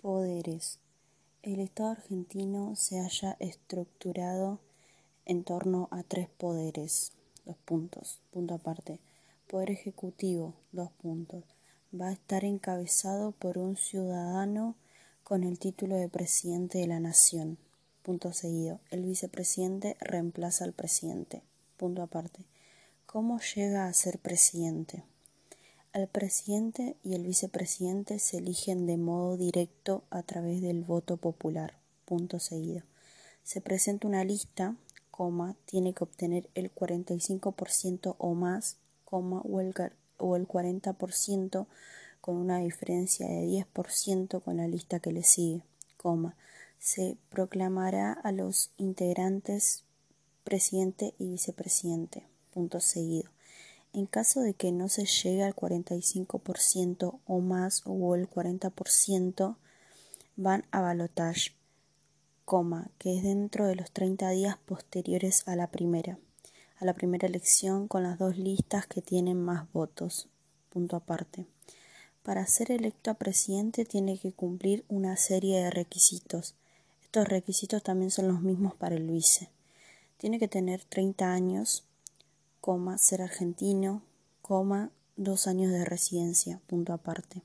Poderes. El Estado argentino se halla estructurado en torno a tres poderes. Dos puntos. Punto aparte. Poder ejecutivo. Dos puntos. Va a estar encabezado por un ciudadano con el título de presidente de la nación. Punto seguido. El vicepresidente reemplaza al presidente. Punto aparte. ¿Cómo llega a ser presidente? El presidente y el vicepresidente se eligen de modo directo a través del voto popular. Punto seguido. Se presenta una lista, tiene que obtener el 45% o más, coma, o el, o el 40% con una diferencia de 10% con la lista que le sigue. Se proclamará a los integrantes presidente y vicepresidente. Punto seguido. En caso de que no se llegue al 45% o más o el 40%, van a balotage, coma, que es dentro de los 30 días posteriores a la primera, a la primera elección con las dos listas que tienen más votos. Punto aparte. Para ser electo a presidente tiene que cumplir una serie de requisitos. Estos requisitos también son los mismos para el vice. Tiene que tener 30 años, ser argentino, coma, dos años de residencia, punto aparte.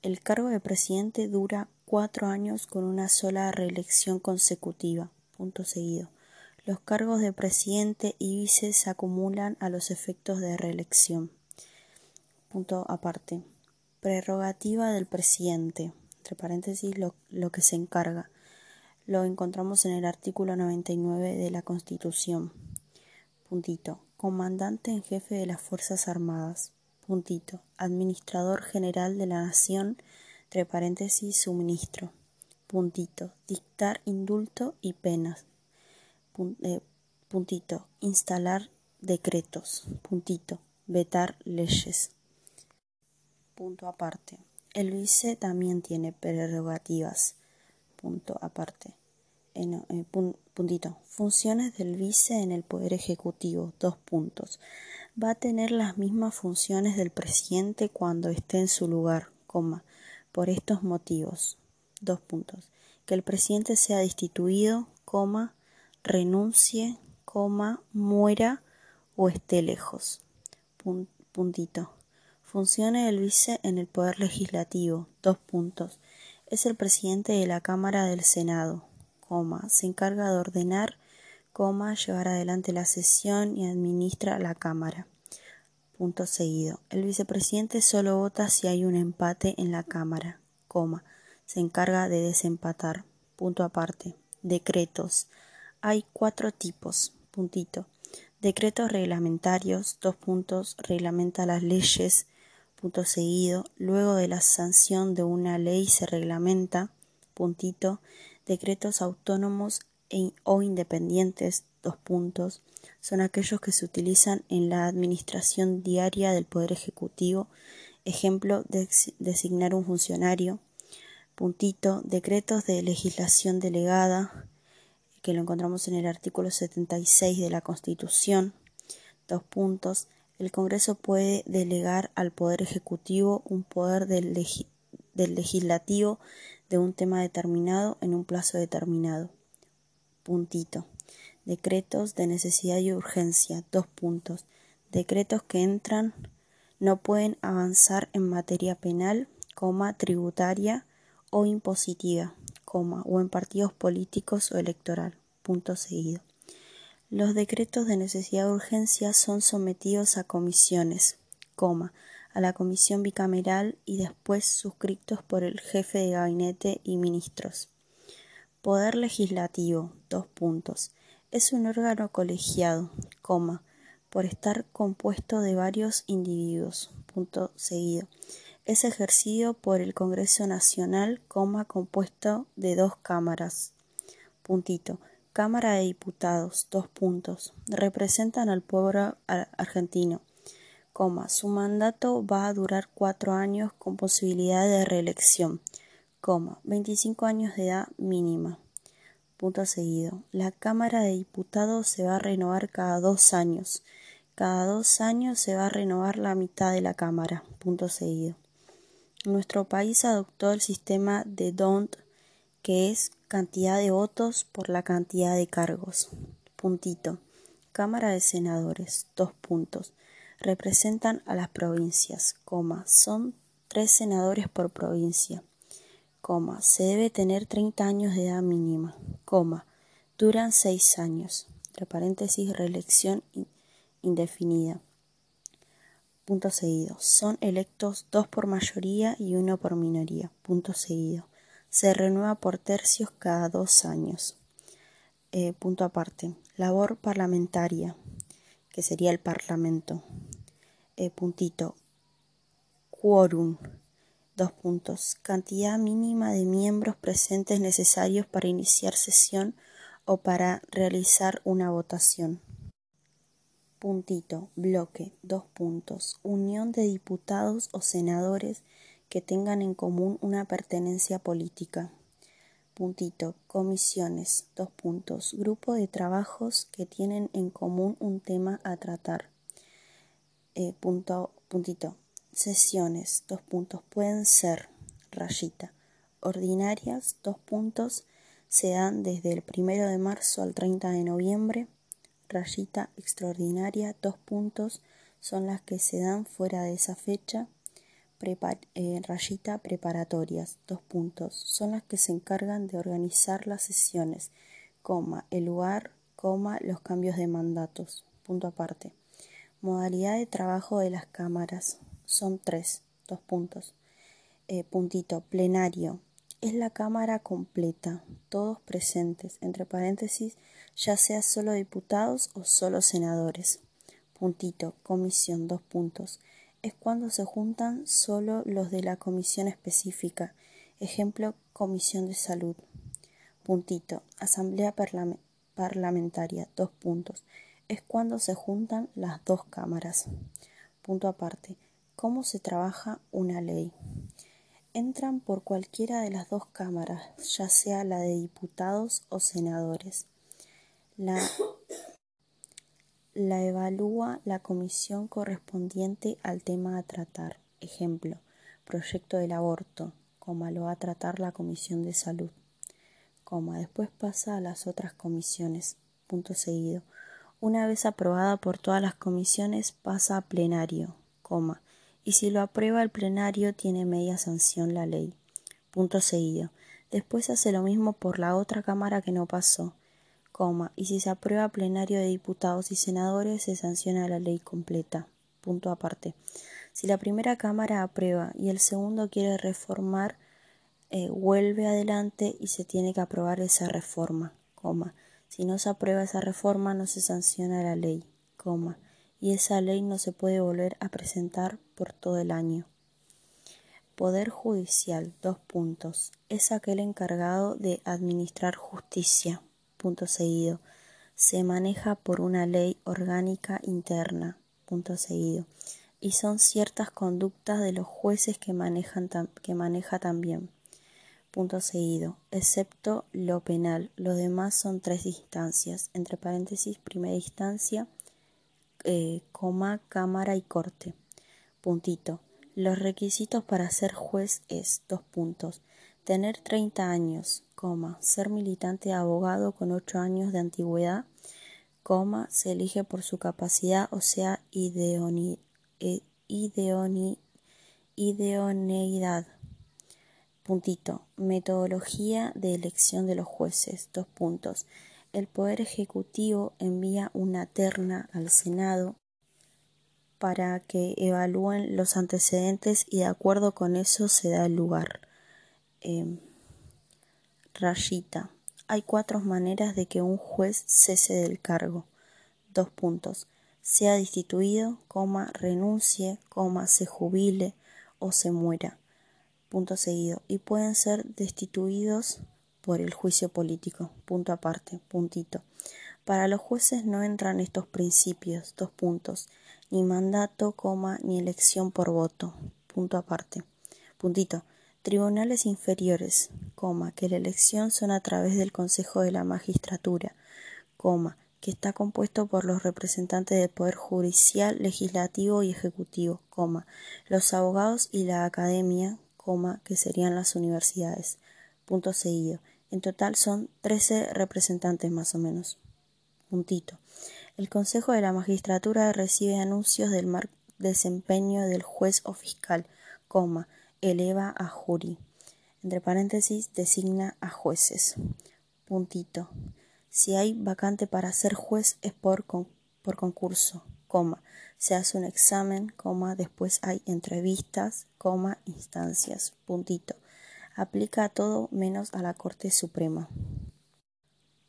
El cargo de presidente dura cuatro años con una sola reelección consecutiva, punto seguido. Los cargos de presidente y vice se acumulan a los efectos de reelección. Punto aparte. Prerrogativa del presidente, entre paréntesis lo, lo que se encarga. Lo encontramos en el artículo 99 de la Constitución. Puntito comandante en jefe de las Fuerzas Armadas, puntito, administrador general de la Nación, entre paréntesis, suministro, puntito, dictar indulto y penas, eh, puntito, instalar decretos, puntito, vetar leyes. Punto aparte. El vice también tiene prerrogativas. Punto aparte. Eh, puntito. Funciones del vice en el Poder Ejecutivo. Dos puntos. Va a tener las mismas funciones del presidente cuando esté en su lugar, coma, por estos motivos. Dos puntos. Que el presidente sea destituido, coma, renuncie, coma, muera o esté lejos. Puntito. Funciones del vice en el Poder Legislativo. Dos puntos. Es el presidente de la Cámara del Senado se encarga de ordenar, llevar adelante la sesión y administra la Cámara. Punto seguido. El vicepresidente solo vota si hay un empate en la Cámara, se encarga de desempatar. Punto aparte. Decretos. Hay cuatro tipos. Puntito. Decretos reglamentarios, dos puntos, reglamenta las leyes, punto seguido. Luego de la sanción de una ley se reglamenta, puntito, Decretos autónomos o independientes, dos puntos, son aquellos que se utilizan en la administración diaria del Poder Ejecutivo. Ejemplo, de designar un funcionario. Puntito, decretos de legislación delegada, que lo encontramos en el artículo 76 de la Constitución. Dos puntos. El Congreso puede delegar al Poder Ejecutivo un poder del, del legislativo de un tema determinado en un plazo determinado. Puntito. Decretos de necesidad y urgencia. Dos puntos. Decretos que entran no pueden avanzar en materia penal, coma, tributaria o impositiva, coma, o en partidos políticos o electoral. Punto seguido. Los decretos de necesidad y urgencia son sometidos a comisiones, coma, a la comisión bicameral y después suscritos por el jefe de gabinete y ministros. Poder legislativo, dos puntos. Es un órgano colegiado, coma, por estar compuesto de varios individuos, punto seguido. Es ejercido por el Congreso Nacional, coma, compuesto de dos cámaras, puntito. Cámara de Diputados, dos puntos. Representan al pueblo argentino su mandato va a durar cuatro años con posibilidad de reelección, 25 años de edad mínima. Punto seguido. La Cámara de Diputados se va a renovar cada dos años. Cada dos años se va a renovar la mitad de la Cámara. Punto seguido. Nuestro país adoptó el sistema de DONT, que es cantidad de votos por la cantidad de cargos. Puntito. Cámara de Senadores. Dos puntos. Representan a las provincias, coma. Son tres senadores por provincia, Se debe tener 30 años de edad mínima, coma. Duran seis años. Entre paréntesis, reelección indefinida. Punto seguido. Son electos dos por mayoría y uno por minoría. Punto seguido. Se renueva por tercios cada dos años. Eh, punto aparte. Labor parlamentaria, que sería el Parlamento. Eh, puntito. Quórum. Dos puntos. Cantidad mínima de miembros presentes necesarios para iniciar sesión o para realizar una votación. Puntito. Bloque. Dos puntos. Unión de diputados o senadores que tengan en común una pertenencia política. Puntito. Comisiones. Dos puntos. Grupo de trabajos que tienen en común un tema a tratar. Eh, punto, puntito. Sesiones. Dos puntos. Pueden ser rayita. Ordinarias. Dos puntos. Se dan desde el primero de marzo al 30 de noviembre. Rayita extraordinaria. Dos puntos. Son las que se dan fuera de esa fecha eh, rayita preparatorias, dos puntos, son las que se encargan de organizar las sesiones, coma, el lugar, coma, los cambios de mandatos, punto aparte. Modalidad de trabajo de las cámaras, son tres, dos puntos. Eh, puntito, plenario, es la cámara completa, todos presentes, entre paréntesis, ya sea solo diputados o solo senadores. Puntito, comisión, dos puntos es cuando se juntan solo los de la comisión específica. Ejemplo, Comisión de Salud. Puntito. Asamblea Parlamentaria. Dos puntos. Es cuando se juntan las dos cámaras. Punto aparte. ¿Cómo se trabaja una ley? Entran por cualquiera de las dos cámaras, ya sea la de diputados o senadores. La evalúa la comisión correspondiente al tema a tratar. Ejemplo, proyecto del aborto, coma, lo va a tratar la comisión de salud, coma, después pasa a las otras comisiones, punto seguido. Una vez aprobada por todas las comisiones pasa a plenario, coma, y si lo aprueba el plenario tiene media sanción la ley, punto seguido. Después hace lo mismo por la otra cámara que no pasó, y si se aprueba plenario de diputados y senadores se sanciona la ley completa. Punto aparte. Si la primera Cámara aprueba y el segundo quiere reformar, eh, vuelve adelante y se tiene que aprobar esa reforma, coma. Si no se aprueba esa reforma no se sanciona la ley, coma. Y esa ley no se puede volver a presentar por todo el año. Poder judicial, dos puntos. Es aquel encargado de administrar justicia punto seguido, se maneja por una ley orgánica interna, punto seguido, y son ciertas conductas de los jueces que, manejan que maneja también, punto seguido, excepto lo penal, los demás son tres instancias, entre paréntesis, primera instancia, eh, coma, cámara y corte, puntito. Los requisitos para ser juez es, dos puntos, tener 30 años, coma, ser militante abogado con 8 años de antigüedad, coma, se elige por su capacidad, o sea, ideoni, e, ideoneidad. Puntito. Metodología de elección de los jueces. Dos puntos. El Poder Ejecutivo envía una terna al Senado para que evalúen los antecedentes y de acuerdo con eso se da el lugar. Em, rayita. Hay cuatro maneras de que un juez cese del cargo. Dos puntos. Sea destituido, coma, renuncie, coma, se jubile o se muera. Punto seguido. Y pueden ser destituidos por el juicio político. Punto aparte. Puntito. Para los jueces no entran estos principios. Dos puntos. Ni mandato, coma, ni elección por voto. Punto aparte. Puntito. Tribunales inferiores, coma, que la elección son a través del Consejo de la Magistratura, coma, que está compuesto por los representantes del Poder Judicial, Legislativo y Ejecutivo, coma, los abogados y la Academia, coma, que serían las universidades. Punto seguido. En total son 13 representantes más o menos. Puntito. El Consejo de la Magistratura recibe anuncios del desempeño del juez o fiscal, coma, eleva a jury. Entre paréntesis, designa a jueces. Puntito. Si hay vacante para ser juez es por, por concurso, coma. Se hace un examen, coma, después hay entrevistas, coma, instancias. Puntito. Aplica a todo menos a la Corte Suprema.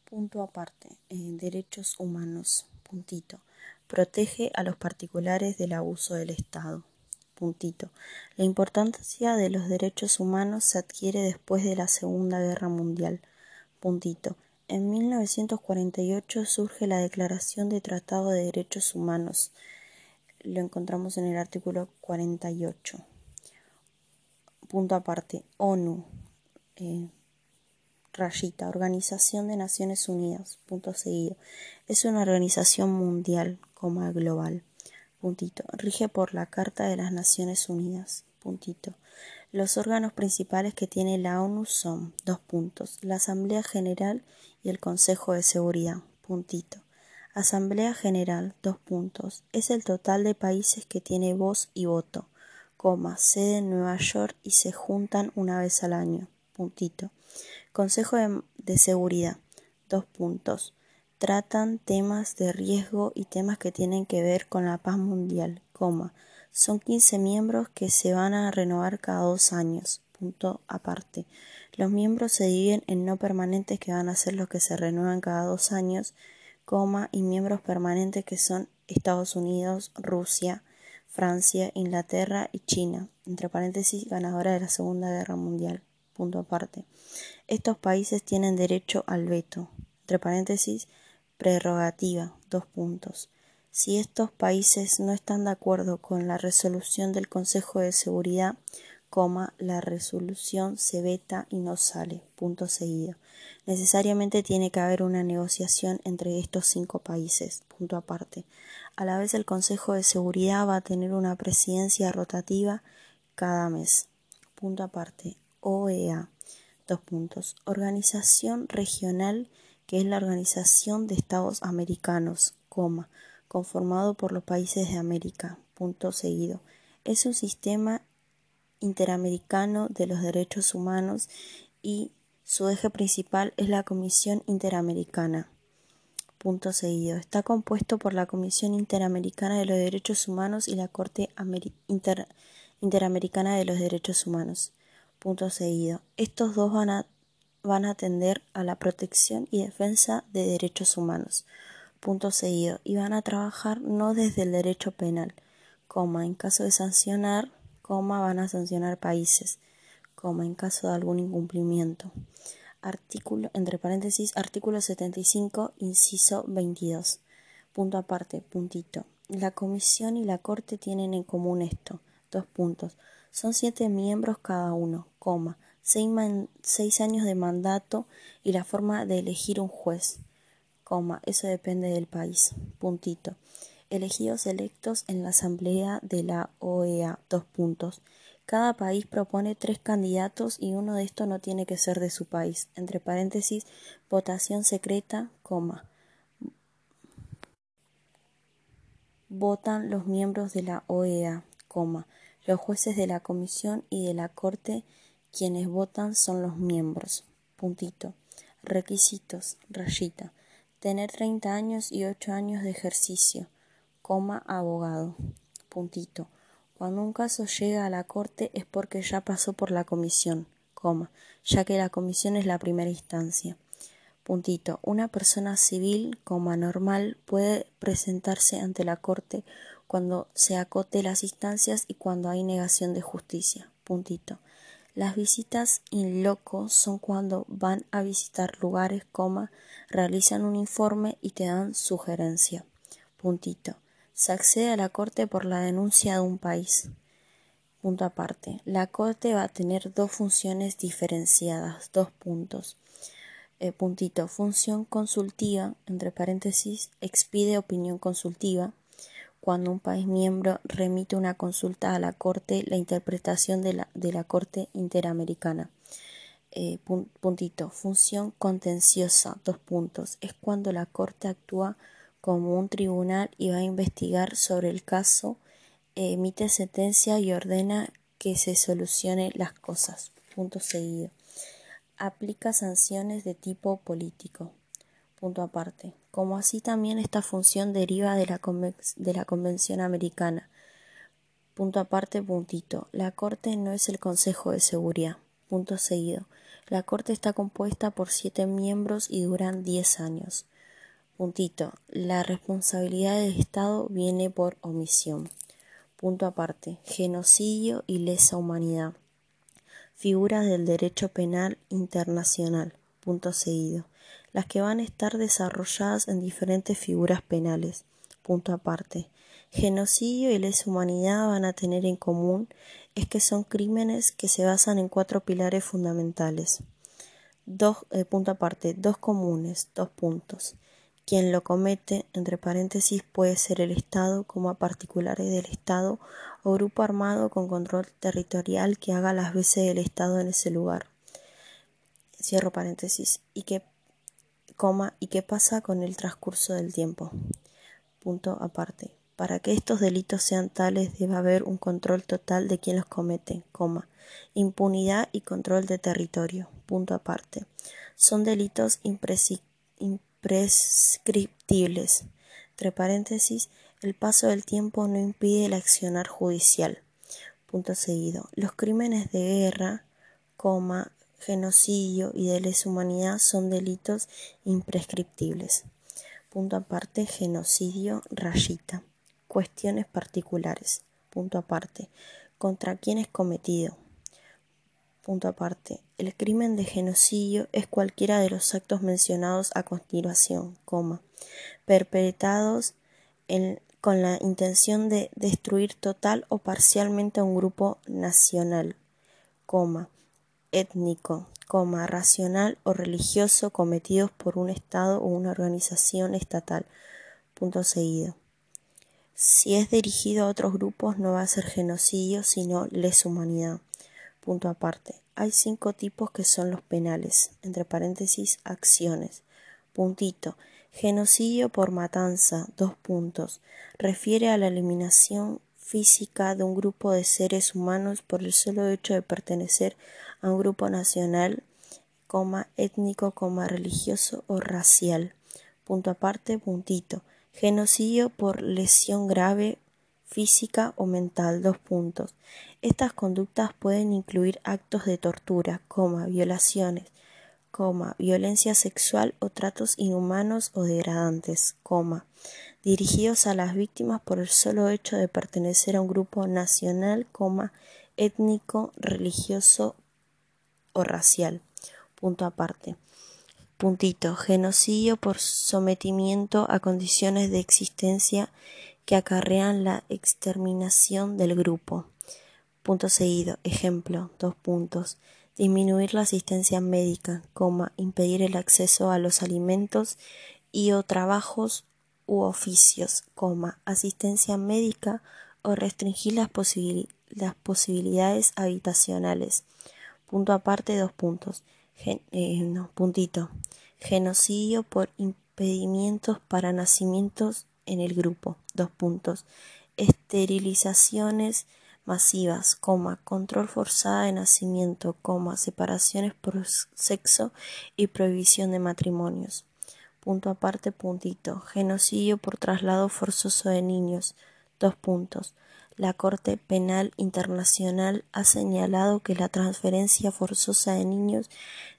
Punto aparte. derechos humanos. Puntito. Protege a los particulares del abuso del Estado. Puntito. La importancia de los derechos humanos se adquiere después de la Segunda Guerra Mundial. Puntito. En 1948 surge la Declaración de Tratado de Derechos Humanos. Lo encontramos en el artículo 48. Punto aparte. ONU. Eh, rayita, Organización de Naciones Unidas, punto seguido. Es una organización mundial, coma global, puntito. Rige por la Carta de las Naciones Unidas, puntito. Los órganos principales que tiene la ONU son, dos puntos, la Asamblea General y el Consejo de Seguridad, puntito. Asamblea General, dos puntos, es el total de países que tiene voz y voto, coma, sede en Nueva York y se juntan una vez al año, puntito. Consejo de, Seguridad. Dos puntos. Tratan temas de riesgo y temas que tienen que ver con la paz mundial, coma. Son 15 miembros que se van a renovar cada dos años. Punto aparte. Los miembros se dividen en no permanentes que van a ser los que se renuevan cada dos años, y miembros permanentes que son Estados Unidos, Rusia, Francia, Inglaterra y China, entre paréntesis, ganadora de la Segunda Guerra Mundial punto aparte. Estos países tienen derecho al veto, entre paréntesis, prerrogativa, dos puntos. Si estos países no están de acuerdo con la resolución del Consejo de Seguridad, coma, la resolución se veta y no sale, punto seguido. Necesariamente tiene que haber una negociación entre estos cinco países, punto aparte. A la vez el Consejo de Seguridad va a tener una presidencia rotativa cada mes, punto aparte. OEA. Dos puntos. Organización regional que es la Organización de Estados Americanos, coma, conformado por los países de América. Punto seguido. Es un sistema interamericano de los derechos humanos y su eje principal es la Comisión Interamericana. Punto seguido. Está compuesto por la Comisión Interamericana de los Derechos Humanos y la Corte Interamericana de los Derechos Humanos. Punto seguido. Estos dos van a, van a atender a la protección y defensa de derechos humanos. Punto seguido. Y van a trabajar no desde el derecho penal, coma, en caso de sancionar, coma, van a sancionar países, en caso de algún incumplimiento. Artículo, entre paréntesis, artículo 75, inciso 22. Punto aparte, puntito. La Comisión y la Corte tienen en común esto. Dos puntos. Son siete miembros cada uno, coma, seis, años de mandato y la forma de elegir un juez, coma, eso depende del país, puntito. Elegidos electos en la asamblea de la OEA, dos puntos. Cada país propone tres candidatos y uno de estos no tiene que ser de su país. Entre paréntesis, votación secreta, coma. Votan los miembros de la OEA, coma. Los jueces de la comisión y de la corte quienes votan son los miembros. Puntito. Requisitos. Rayita. Tener 30 años y 8 años de ejercicio. Coma abogado. Puntito. Cuando un caso llega a la corte es porque ya pasó por la comisión, coma, ya que la comisión es la primera instancia. Puntito. Una persona civil, coma normal, puede presentarse ante la corte cuando se acote las instancias y cuando hay negación de justicia. Puntito. Las visitas in loco son cuando van a visitar lugares, coma, realizan un informe y te dan sugerencia. Puntito. Se accede a la corte por la denuncia de un país. Punto aparte. La corte va a tener dos funciones diferenciadas, dos puntos. Eh, puntito. Función consultiva, entre paréntesis, expide opinión consultiva cuando un país miembro remite una consulta a la Corte la interpretación de la, de la Corte Interamericana. Eh, puntito. Función contenciosa. Dos puntos. Es cuando la Corte actúa como un tribunal y va a investigar sobre el caso, emite sentencia y ordena que se solucione las cosas. Punto seguido. Aplica sanciones de tipo político. Punto aparte. Como así también esta función deriva de la, de la Convención Americana. Punto aparte, puntito. La Corte no es el Consejo de Seguridad. Punto seguido. La Corte está compuesta por siete miembros y duran diez años. Puntito. La responsabilidad del Estado viene por omisión. Punto aparte. Genocidio y lesa humanidad. Figuras del derecho penal internacional. Punto seguido. Las que van a estar desarrolladas en diferentes figuras penales. Punto aparte. Genocidio y lesa humanidad van a tener en común es que son crímenes que se basan en cuatro pilares fundamentales. Dos, eh, punto aparte, dos comunes, dos puntos. Quien lo comete, entre paréntesis, puede ser el Estado como a particulares del Estado o grupo armado con control territorial que haga las veces del Estado en ese lugar. Cierro paréntesis. Y coma, y qué pasa con el transcurso del tiempo. Punto aparte. Para que estos delitos sean tales debe haber un control total de quien los comete, coma, impunidad y control de territorio, punto aparte. Son delitos imprescriptibles. Entre paréntesis, el paso del tiempo no impide el accionar judicial. Punto seguido. Los crímenes de guerra, coma, genocidio y de lesa humanidad son delitos imprescriptibles. Punto aparte, genocidio, rayita. Cuestiones particulares. Punto aparte. ¿Contra quién es cometido? Punto aparte. El crimen de genocidio es cualquiera de los actos mencionados a continuación, perpetrados con la intención de destruir total o parcialmente a un grupo nacional, étnico, racional o religioso cometidos por un Estado o una organización estatal. Punto seguido. Si es dirigido a otros grupos no va a ser genocidio, sino lesa humanidad. Punto aparte. Hay cinco tipos que son los penales, entre paréntesis, acciones. Puntito. Genocidio por matanza, dos puntos. Refiere a la eliminación física de un grupo de seres humanos por el solo hecho de pertenecer a un grupo nacional, coma, étnico, coma, religioso o racial. Punto aparte, puntito Genocidio por lesión grave física o mental. Dos puntos. Estas conductas pueden incluir actos de tortura, coma, violaciones, coma, violencia sexual o tratos inhumanos o degradantes, coma, dirigidos a las víctimas por el solo hecho de pertenecer a un grupo nacional, coma, étnico, religioso o racial. Punto aparte. Puntito. Genocidio por sometimiento a condiciones de existencia que acarrean la exterminación del grupo. Punto seguido. Ejemplo. Dos puntos. Disminuir la asistencia médica, coma, impedir el acceso a los alimentos y o trabajos u oficios, coma, asistencia médica o restringir las, posibilidades habitacionales. Punto aparte, dos puntos. Eh, no, puntito genocidio por impedimentos para nacimientos en el grupo. Dos puntos. Esterilizaciones masivas, coma, control forzada de nacimiento, coma, separaciones por sexo y prohibición de matrimonios. Punto aparte, puntito. Genocidio por traslado forzoso de niños. Dos puntos. La Corte Penal Internacional ha señalado que la transferencia forzosa de niños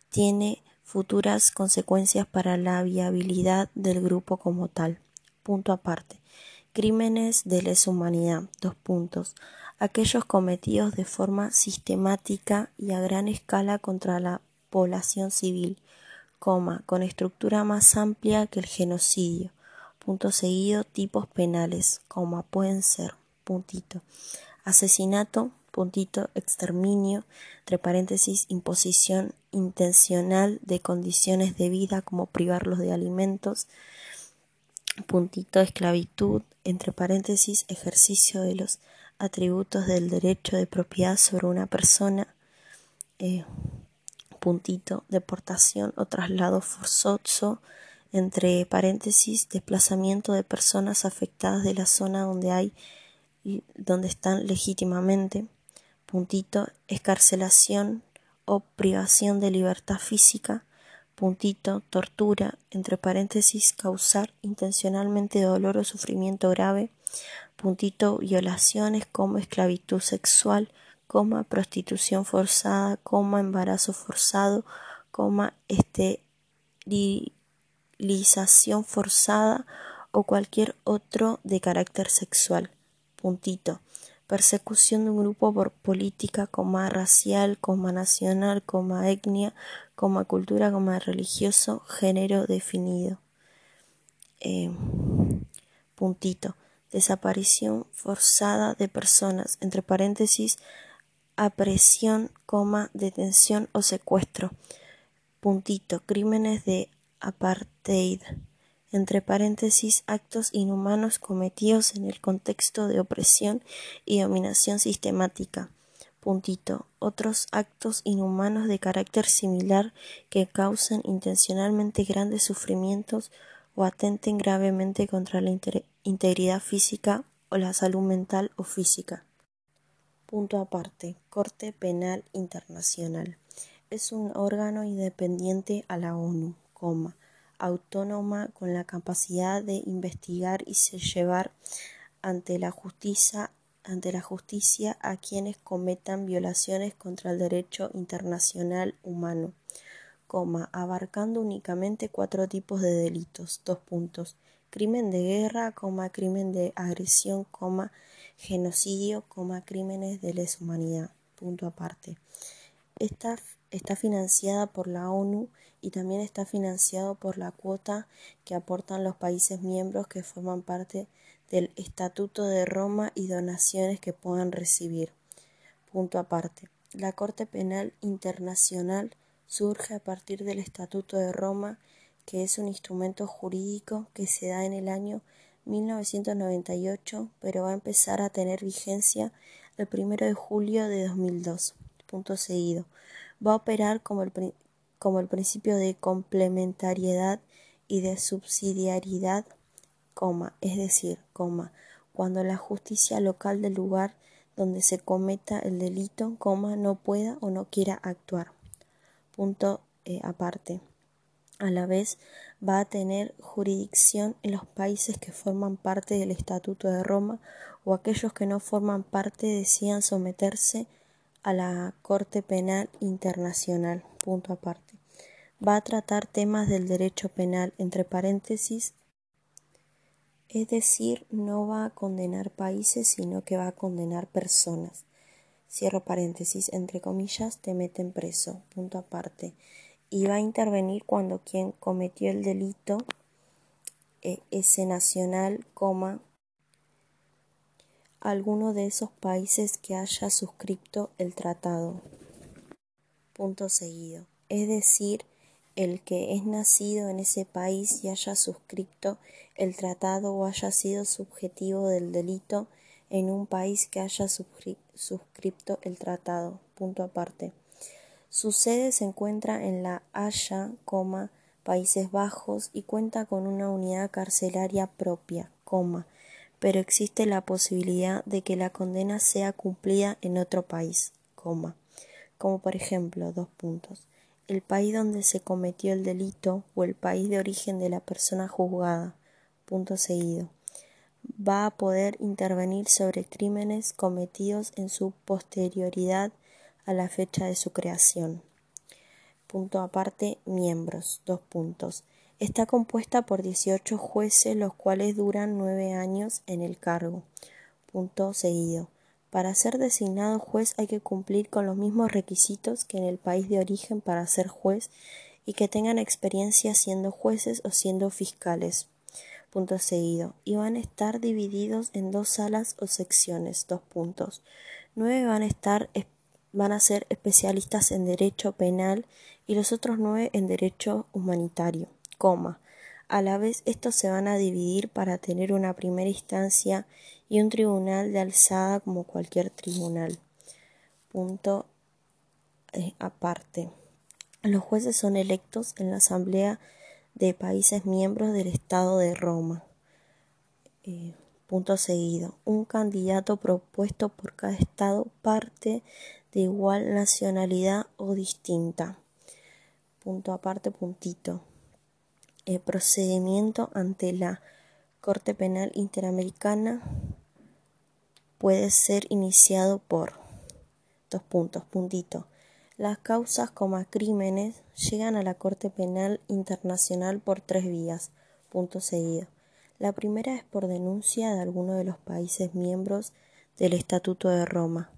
tiene futuras consecuencias para la viabilidad del grupo como tal. Punto aparte. Crímenes de lesa humanidad. Dos puntos. Aquellos cometidos de forma sistemática y a gran escala contra la población civil, coma, con estructura más amplia que el genocidio. Punto seguido, tipos penales, coma, pueden ser, puntito. Asesinato, puntito, exterminio, entre paréntesis, imposición intencional de condiciones de vida como privarlos de alimentos, puntito esclavitud, entre paréntesis, ejercicio de los atributos del derecho de propiedad sobre una persona, eh, puntito, deportación o traslado forzoso, entre paréntesis, desplazamiento de personas afectadas de la zona donde hay donde están legítimamente, puntito, escarcelación o privación de libertad física, puntito, tortura, entre paréntesis, causar intencionalmente dolor o sufrimiento grave, puntito, violaciones como esclavitud sexual, coma, prostitución forzada, coma, embarazo forzado, coma, esterilización forzada o cualquier otro de carácter sexual. Puntito. Persecución de un grupo por política, coma racial, coma nacional, coma etnia, coma cultura, religioso, género definido. Eh, puntito. Desaparición forzada de personas, entre paréntesis, apresión, coma, detención o secuestro. Puntito, crímenes de apartheid, entre paréntesis, actos inhumanos cometidos en el contexto de opresión y dominación sistemática. Puntito, otros actos inhumanos de carácter similar que causen intencionalmente grandes sufrimientos o atenten gravemente contra la integridad física o la salud mental o física. Punto aparte. Corte Penal Internacional. Es un órgano independiente a la ONU, autónoma con la capacidad de investigar y llevar ante la justicia ante la justicia a quienes cometan violaciones contra el derecho internacional humano, abarcando únicamente cuatro tipos de delitos, dos puntos, crimen de guerra, crimen de agresión, genocidio, crímenes de lesa humanidad. Punto aparte. Esta está financiada por la ONU y también está financiado por la cuota que aportan los países miembros que forman parte del Estatuto de Roma y donaciones que puedan recibir. Punto aparte. La Corte Penal Internacional surge a partir del Estatuto de Roma, que es un instrumento jurídico que se da en el año 1998, pero va a empezar a tener vigencia el 1 de julio de 2002. Punto seguido. Va a operar como el, como el principio de complementariedad y de subsidiariedad, es decir, coma, cuando la justicia local del lugar donde se cometa el delito, coma, no pueda o no quiera actuar. Punto eh, aparte a la vez va a tener jurisdicción en los países que forman parte del Estatuto de Roma o aquellos que no forman parte decidan someterse a la Corte Penal Internacional. Punto aparte. Va a tratar temas del derecho penal, entre paréntesis, es decir, no va a condenar países, sino que va a condenar personas. Cierro paréntesis, entre comillas, te meten preso. Punto aparte y va a intervenir cuando quien cometió el delito eh, ese nacional, coma, alguno de esos países que haya suscrito el tratado. Punto seguido. Es decir, el que es nacido en ese país y haya suscrito el tratado o haya sido subjetivo del delito en un país que haya suscrito el tratado. Punto aparte. Su sede se encuentra en La Haya, Países Bajos y cuenta con una unidad carcelaria propia, pero existe la posibilidad de que la condena sea cumplida en otro país, como por ejemplo, dos puntos, el país donde se cometió el delito o el país de origen de la persona juzgada, punto seguido. Va a poder intervenir sobre crímenes cometidos en su posterioridad a la fecha de su creación. Punto aparte, miembros, dos puntos. Está compuesta por 18 jueces, los cuales duran nueve años en el cargo. Punto seguido. Para ser designado juez hay que cumplir con los mismos requisitos que en el país de origen para ser juez y que tengan experiencia siendo jueces o siendo fiscales. Punto seguido. Y van a estar divididos en dos salas o secciones. Dos puntos. Nueve van a estar van a ser especialistas en derecho penal y los otros nueve en derecho humanitario, coma, A la vez, estos se van a dividir para tener una primera instancia y un tribunal de alzada como cualquier tribunal. Punto eh, aparte. Los jueces son electos en la Asamblea de Países Miembros del Estado de Roma. Eh, punto seguido. Un candidato propuesto por cada Estado parte de igual nacionalidad o distinta. Punto aparte, puntito. El procedimiento ante la Corte Penal Interamericana puede ser iniciado por dos puntos, las causas como crímenes llegan a la Corte Penal Internacional por tres vías. Punto seguido. La primera es por denuncia de alguno de los países miembros del Estatuto de Roma.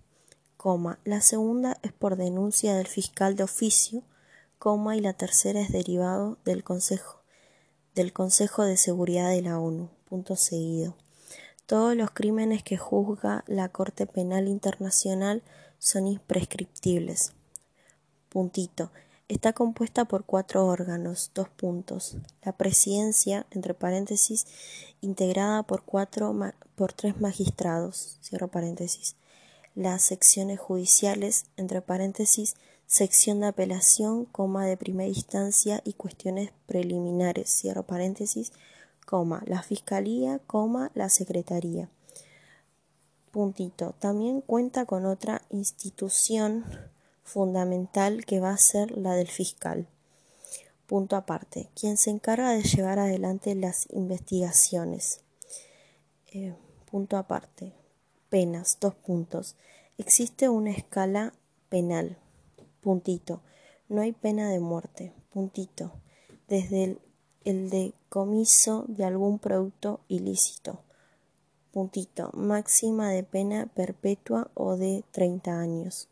Coma. La segunda es por denuncia del fiscal de oficio, coma, y la tercera es derivado del Consejo, del Consejo de Seguridad de la ONU. Punto seguido. Todos los crímenes que juzga la Corte Penal Internacional son imprescriptibles. Puntito. Está compuesta por cuatro órganos, dos puntos. La presidencia, entre paréntesis, integrada por, cuatro, por tres magistrados, cierro paréntesis. Las secciones judiciales, entre paréntesis, sección de apelación, coma de primera instancia y cuestiones preliminares, cierro paréntesis, coma, la fiscalía, coma, la secretaría. Puntito. También cuenta con otra institución fundamental que va a ser la del fiscal. Punto aparte, quien se encarga de llevar adelante las investigaciones. Eh, punto aparte, penas, dos puntos. Existe una escala penal. Puntito. No hay pena de muerte. Puntito. Desde el, decomiso de algún producto ilícito. Puntito. Máxima de pena perpetua o de 30 años.